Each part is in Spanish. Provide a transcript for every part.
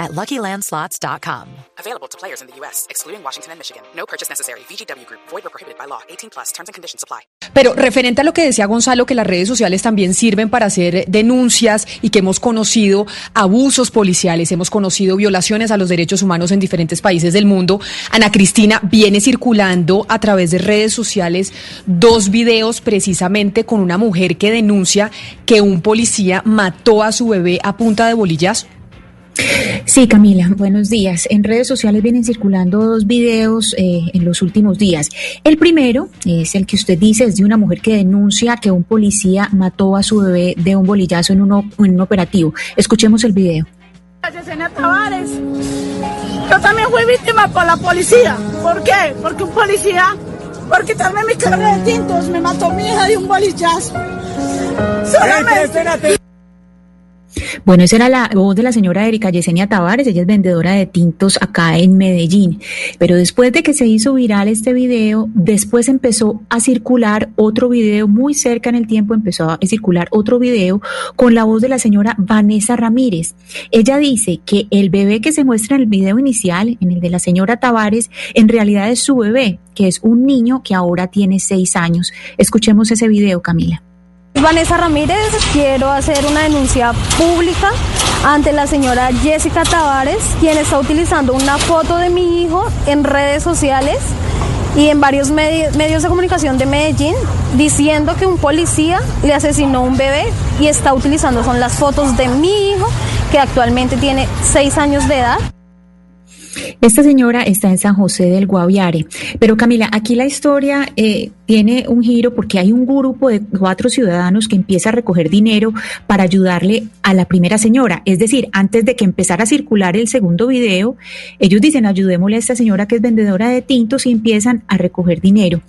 at LuckyLandSlots.com. Available to players in the U.S., excluding Washington and Michigan. No purchase necessary. VGW Group. Void or prohibited by law. 18 plus. Terms and conditions apply. Pero referente a lo que decía Gonzalo, que las redes sociales también sirven para hacer denuncias y que hemos conocido abusos policiales, hemos conocido violaciones a los derechos humanos en diferentes países del mundo. Ana Cristina viene circulando a través de redes sociales dos videos precisamente con una mujer que denuncia que un policía mató a su bebé a punta de bolillas. Sí, Camila, buenos días. En redes sociales vienen circulando dos videos eh, en los últimos días. El primero es el que usted dice, es de una mujer que denuncia que un policía mató a su bebé de un bolillazo en, uno, en un operativo. Escuchemos el video. Yesenia Tavares. Yo también fui víctima por la policía. ¿Por qué? Porque un policía, por quitarme mi carga de tintos, me mató mi hija de un bolillazo. Solamente. Bueno, esa era la voz de la señora Erika Yesenia Tavares, ella es vendedora de tintos acá en Medellín. Pero después de que se hizo viral este video, después empezó a circular otro video, muy cerca en el tiempo empezó a circular otro video con la voz de la señora Vanessa Ramírez. Ella dice que el bebé que se muestra en el video inicial, en el de la señora Tavares, en realidad es su bebé, que es un niño que ahora tiene seis años. Escuchemos ese video, Camila. Vanessa Ramírez, quiero hacer una denuncia pública ante la señora Jessica Tavares, quien está utilizando una foto de mi hijo en redes sociales y en varios medios de comunicación de Medellín diciendo que un policía le asesinó a un bebé y está utilizando son las fotos de mi hijo que actualmente tiene seis años de edad. Esta señora está en San José del Guaviare. Pero Camila, aquí la historia eh, tiene un giro porque hay un grupo de cuatro ciudadanos que empieza a recoger dinero para ayudarle a la primera señora. Es decir, antes de que empezara a circular el segundo video, ellos dicen ayudémosle a esta señora que es vendedora de tintos y empiezan a recoger dinero.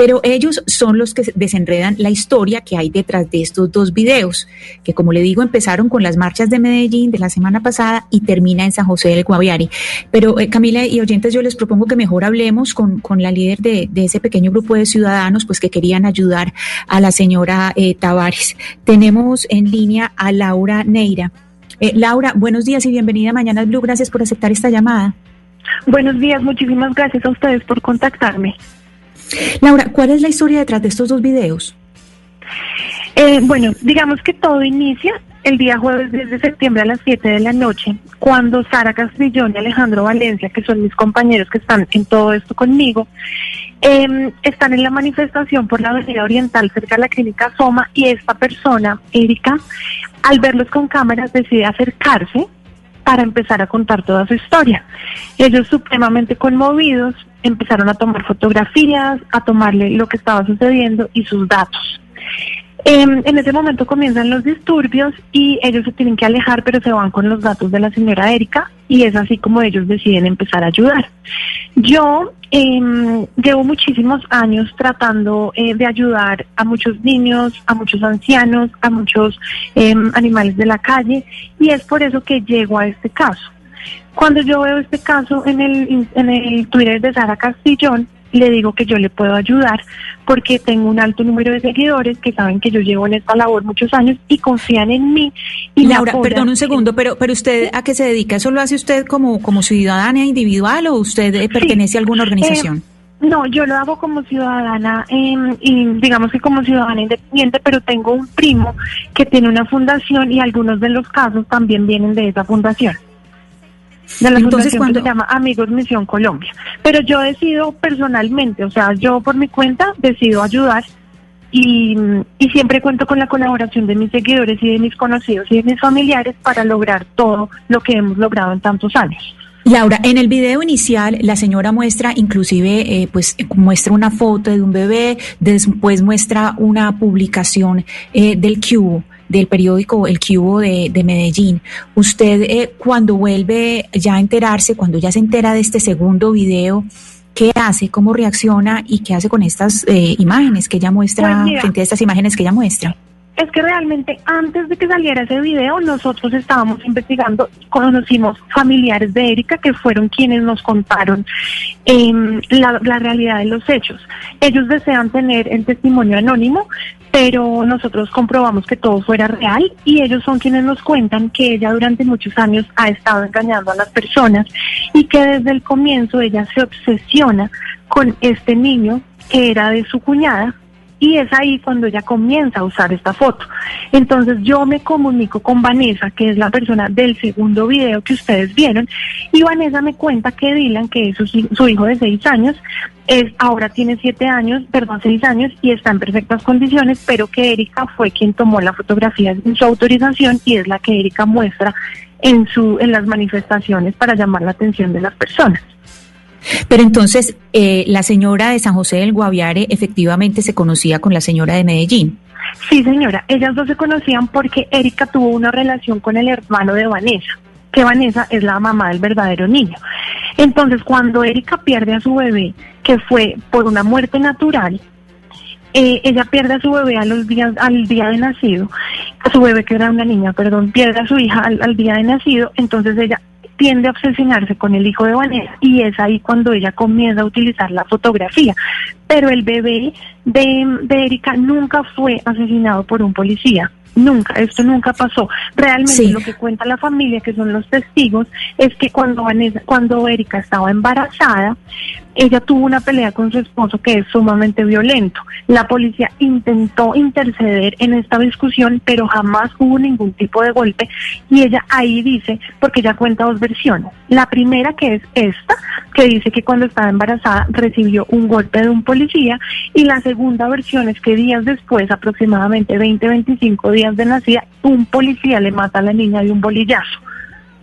Pero ellos son los que desenredan la historia que hay detrás de estos dos videos, que como le digo, empezaron con las marchas de Medellín de la semana pasada y termina en San José del Guaviare. Pero eh, Camila y oyentes, yo les propongo que mejor hablemos con, con la líder de, de, ese pequeño grupo de ciudadanos, pues que querían ayudar a la señora eh, Tavares. Tenemos en línea a Laura Neira. Eh, Laura, buenos días y bienvenida a Mañana Blue. Gracias por aceptar esta llamada. Buenos días, muchísimas gracias a ustedes por contactarme. Laura, ¿cuál es la historia detrás de estos dos videos? Eh, bueno, digamos que todo inicia el día jueves 10 de septiembre a las 7 de la noche, cuando Sara Castrillón y Alejandro Valencia, que son mis compañeros que están en todo esto conmigo, eh, están en la manifestación por la Avenida Oriental cerca de la clínica Soma y esta persona, Erika, al verlos con cámaras decide acercarse para empezar a contar toda su historia. Ellos supremamente conmovidos empezaron a tomar fotografías, a tomarle lo que estaba sucediendo y sus datos. Eh, en ese momento comienzan los disturbios y ellos se tienen que alejar, pero se van con los datos de la señora Erika y es así como ellos deciden empezar a ayudar. Yo eh, llevo muchísimos años tratando eh, de ayudar a muchos niños, a muchos ancianos, a muchos animales de la calle y es por eso que llego a este caso. Cuando yo veo este caso en el, en el Twitter de Sara Castillón, le digo que yo le puedo ayudar porque tengo un alto número de seguidores que saben que yo llevo en esta labor muchos años y confían en mí. Y Laura, perdón un segundo, pero pero usted a qué se dedica? ¿Eso lo hace usted como como ciudadana individual o usted eh, pertenece a alguna organización? Eh, no, yo lo hago como ciudadana, eh, y digamos que como ciudadana independiente, pero tengo un primo que tiene una fundación y algunos de los casos también vienen de esa fundación de la Entonces, fundación que se llama Amigos Misión Colombia. Pero yo decido personalmente, o sea, yo por mi cuenta decido ayudar y, y, siempre cuento con la colaboración de mis seguidores y de mis conocidos y de mis familiares para lograr todo lo que hemos logrado en tantos años. Laura, en el video inicial la señora muestra inclusive, eh, pues muestra una foto de un bebé, después muestra una publicación eh, del Cubo, del periódico El Cubo de, de Medellín. Usted eh, cuando vuelve ya a enterarse, cuando ya se entera de este segundo video, ¿qué hace? ¿Cómo reacciona? ¿Y qué hace con estas eh, imágenes que ella muestra, Pues frente a estas imágenes que ella muestra? Es que realmente antes de que saliera ese video, nosotros estábamos investigando, conocimos familiares de Erika que fueron quienes nos contaron em, la, la realidad de los hechos. Ellos desean tener el testimonio anónimo, pero nosotros comprobamos que todo fuera real y ellos son quienes nos cuentan que ella durante muchos años ha estado engañando a las personas y que desde el comienzo ella se obsesiona con este niño que era de su cuñada y es ahí cuando ella comienza a usar esta foto. Entonces yo me comunico con Vanessa, que es la persona del segundo video que ustedes vieron, y Vanessa me cuenta que Dylan, que es su, hijo de seis años, es, ahora tiene siete años, perdón, seis años, y está en perfectas condiciones, pero que Erika fue quien tomó la fotografía sin su autorización y es la que Erika muestra en, su, en las manifestaciones para llamar la atención de las personas. Pero entonces, eh, la señora de San José del Guaviare efectivamente se conocía con la señora de Medellín. Sí, señora, ellas dos se conocían porque Erika tuvo una relación con el hermano de Vanessa, que Vanessa es la mamá del verdadero niño. Entonces, cuando Erika pierde a su bebé, que fue por una muerte natural, eh, ella pierde a su bebé a los al día de nacido, a su bebé que era una niña, perdón, pierde a su hija al día de nacido, entonces ella tiende a obsesionarse con el hijo de Vanessa y es ahí cuando ella comienza a utilizar la fotografía. Pero el bebé de, de Erika nunca fue asesinado por un policía. Nunca, esto nunca pasó. Realmente Sí. lo que cuenta la familia, que son los testigos, es que cuando Vanessa, cuando Erika estaba embarazada, ella tuvo una pelea con su esposo que es sumamente violento. La policía intentó interceder en esta discusión, pero jamás hubo ningún tipo de golpe. Y ella ahí dice, porque ella cuenta dos versiones. La primera que es esta, que dice que cuando estaba embarazada recibió un golpe de un policía. Y la segunda versión es que días después, aproximadamente 20, 25 días de nacida, un policía le mata a la niña de un bolillazo.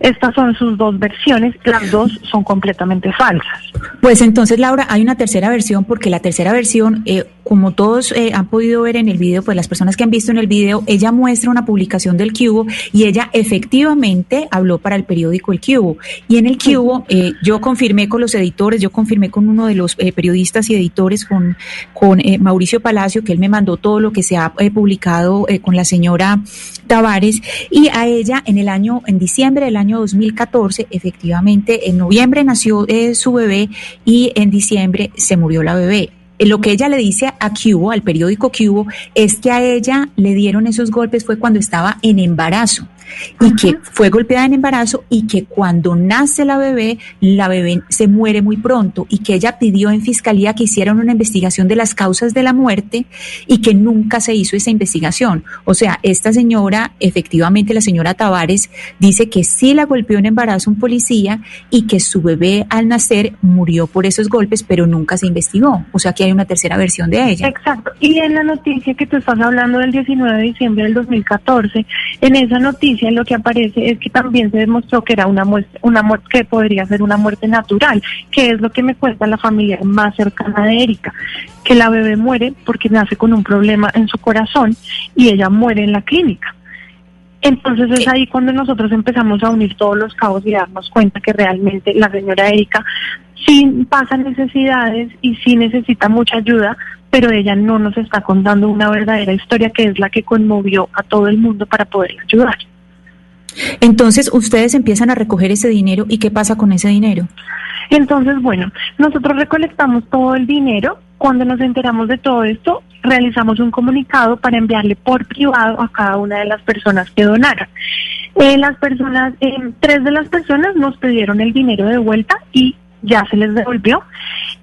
Estas son sus dos versiones, las dos son completamente falsas. Pues entonces, Laura, hay una tercera versión, porque la tercera versión, eh, como todos eh, han podido ver en el video, pues las personas que han visto en el video, ella muestra una publicación del Cubo y ella efectivamente habló para el periódico El Cubo. Y en el Cubo, eh, yo confirmé con los editores, yo confirmé con uno de los eh, periodistas y editores, con, con eh, Mauricio Palacio, que él me mandó todo lo que se ha publicado con la señora Tavares, y a ella en el año, en diciembre del año 2014, efectivamente, en noviembre nació su bebé y en diciembre se murió la bebé. Eh, Lo que ella le dice a Cubo, al periódico Cubo, es que a ella le dieron esos golpes fue cuando estaba en embarazo y que fue golpeada en embarazo y que cuando nace la bebé, la bebé se muere muy pronto y que ella pidió en fiscalía que hicieran una investigación de las causas de la muerte y que nunca se hizo esa investigación. O sea, esta señora, efectivamente la señora Tavares, dice que sí la golpeó en embarazo un policía y que su bebé al nacer murió por esos golpes, pero nunca se investigó. O sea, que hay una tercera versión de ella. Exacto. Y en la noticia que tú estás hablando del 19 de diciembre del 2014, en esa noticia lo que aparece es que también se demostró que era una muerte, una muerte que podría ser una muerte natural, que es lo que me cuenta la familia más cercana de Erika, que la bebé muere porque nace con un problema en su corazón y ella muere en la clínica. Entonces es ahí cuando nosotros empezamos a unir todos los cabos y darnos cuenta que realmente la señora Erika sí pasa necesidades y sí necesita mucha ayuda, pero ella no nos está contando una verdadera historia que es la que conmovió a todo el mundo para poderla ayudar. Entonces, ustedes empiezan a recoger ese dinero y ¿qué pasa con ese dinero? Entonces, bueno, nosotros recolectamos todo el dinero. Cuando nos enteramos de todo esto, realizamos un comunicado para enviarle por privado a cada una de las personas que donaron. Eh, las personas, eh, tres de las personas nos pidieron el dinero de vuelta y ya se les devolvió.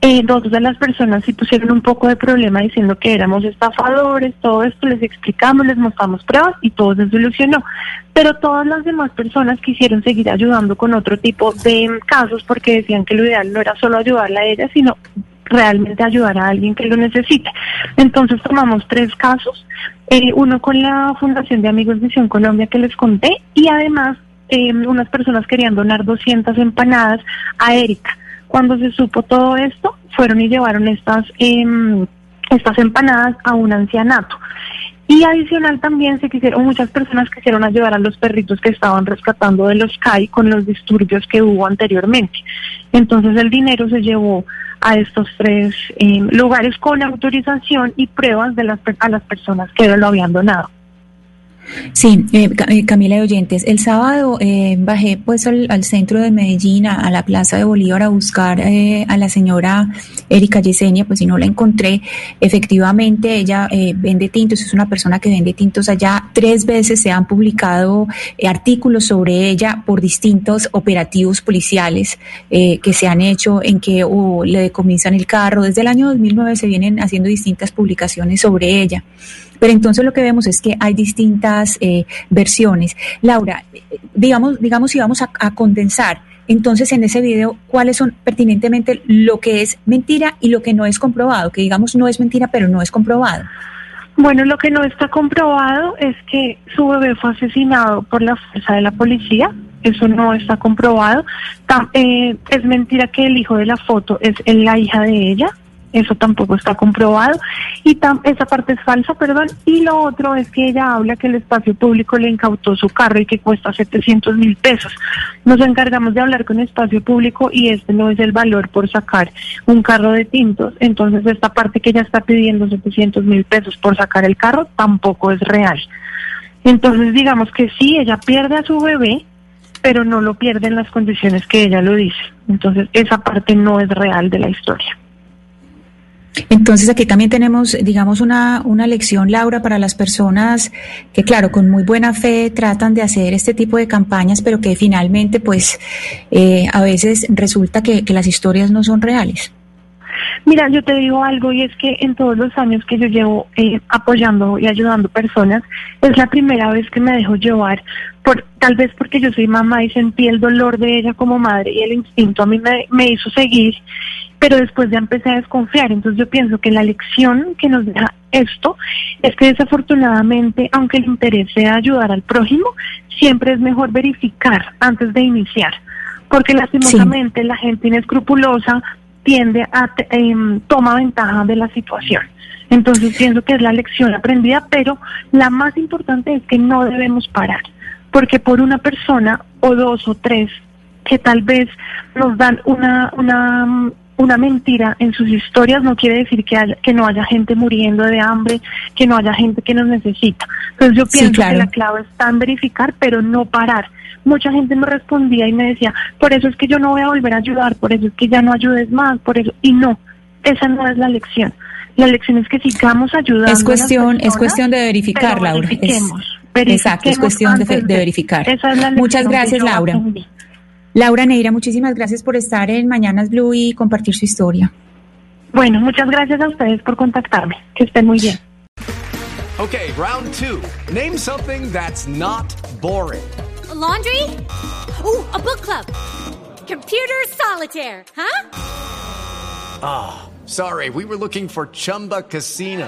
Eh, dos de las personas sí pusieron un poco de problema diciendo que éramos estafadores, todo esto les explicamos, les mostramos pruebas y todo se solucionó. Pero todas las demás personas quisieron seguir ayudando con otro tipo de casos porque decían que lo ideal no era solo ayudarla a ella, sino realmente ayudar a alguien que lo necesite. Entonces tomamos tres casos, eh, uno con la Fundación de Amigos Misión Colombia que les conté y además eh, unas personas querían donar 200 empanadas a Erika. Cuando se supo todo esto, fueron y llevaron estas, em, estas empanadas a un ancianato. Y adicional también se quisieron, muchas personas quisieron ayudar a los perritos que estaban rescatando de los CAI con los disturbios que hubo anteriormente. Entonces el dinero se llevó a estos tres eh, lugares con autorización y pruebas de las, a las personas que lo habían donado. Sí, eh, eh, Camila de Oyentes, el sábado eh, bajé pues al, centro de Medellín, a, la Plaza de Bolívar a buscar a la señora Erika Yesenia, pues si no la encontré, efectivamente ella vende tintos, es una persona que vende tintos allá, tres veces se han publicado artículos sobre ella por distintos operativos policiales que se han hecho en que le decomisan el carro, desde el año 2009 se vienen haciendo distintas publicaciones sobre ella. Pero entonces lo que vemos es que hay distintas eh, versiones. Laura, digamos, digamos si vamos a, condensar, entonces en ese video, ¿cuáles son pertinentemente lo que es mentira y lo que no es comprobado? Que digamos no es mentira, pero no es comprobado. Bueno, lo que no está comprobado es que su bebé fue asesinado por la fuerza de la policía. Eso no está comprobado. Eh, es mentira que el hijo de la foto es la hija de ella eso tampoco está comprobado y esa parte es falsa, perdón. Y lo otro es que ella habla que el espacio público le incautó su carro y que cuesta 700 mil pesos. Nos encargamos de hablar con espacio público y este no es el valor por sacar un carro de tintos. Entonces esta parte que ella está pidiendo 700 mil pesos por sacar el carro tampoco es real. Entonces digamos que sí, ella pierde a su bebé, pero no lo pierde en las condiciones que ella lo dice. Entonces esa parte no es real de la historia. Entonces aquí también tenemos, digamos, una, una lección, Laura, para las personas que, claro, con muy buena fe tratan de hacer este tipo de campañas, pero que finalmente, pues, eh, a veces resulta que, las historias no son reales. Mira, yo te digo algo y es que en todos los años que yo llevo eh, apoyando y ayudando personas, es la primera vez que me dejo llevar, por, tal vez porque yo soy mamá y sentí el dolor de ella como madre y el instinto a mí me, me hizo seguir pero después ya empecé a desconfiar. Entonces yo pienso que la lección que nos deja esto es que desafortunadamente, aunque el interés sea ayudar al prójimo, siempre es mejor verificar antes de iniciar, porque lastimosamente la gente inescrupulosa tiende a eh, toma ventaja de la situación. Entonces pienso que es la lección aprendida, pero la más importante es que no debemos parar, porque por una persona o dos o tres que tal vez nos dan una, una una mentira en sus historias no quiere decir que, haya, que no haya gente muriendo de hambre, que no haya gente que nos necesita. Entonces yo pienso que la clave está en verificar, pero no parar. Mucha gente me respondía y me decía, por eso es que yo no voy a volver a ayudar, por eso es que ya no ayudes más, por eso. Y no, esa no es la lección. La lección es que sigamos ayudando. Es cuestión, es cuestión de verificar, Laura. exacto, es cuestión de, verificar. Muchas gracias, Laura. Laura Neira, muchísimas gracias por estar en Mañanas Blue y compartir su historia. Bueno, muchas gracias a ustedes por contactarme. Que estén muy bien. Okay, round two. Name something that's not boring. laundry? Ooh, a book club. Computer solitaire, huh? Ah, oh, sorry. We were looking for Chumba Casino.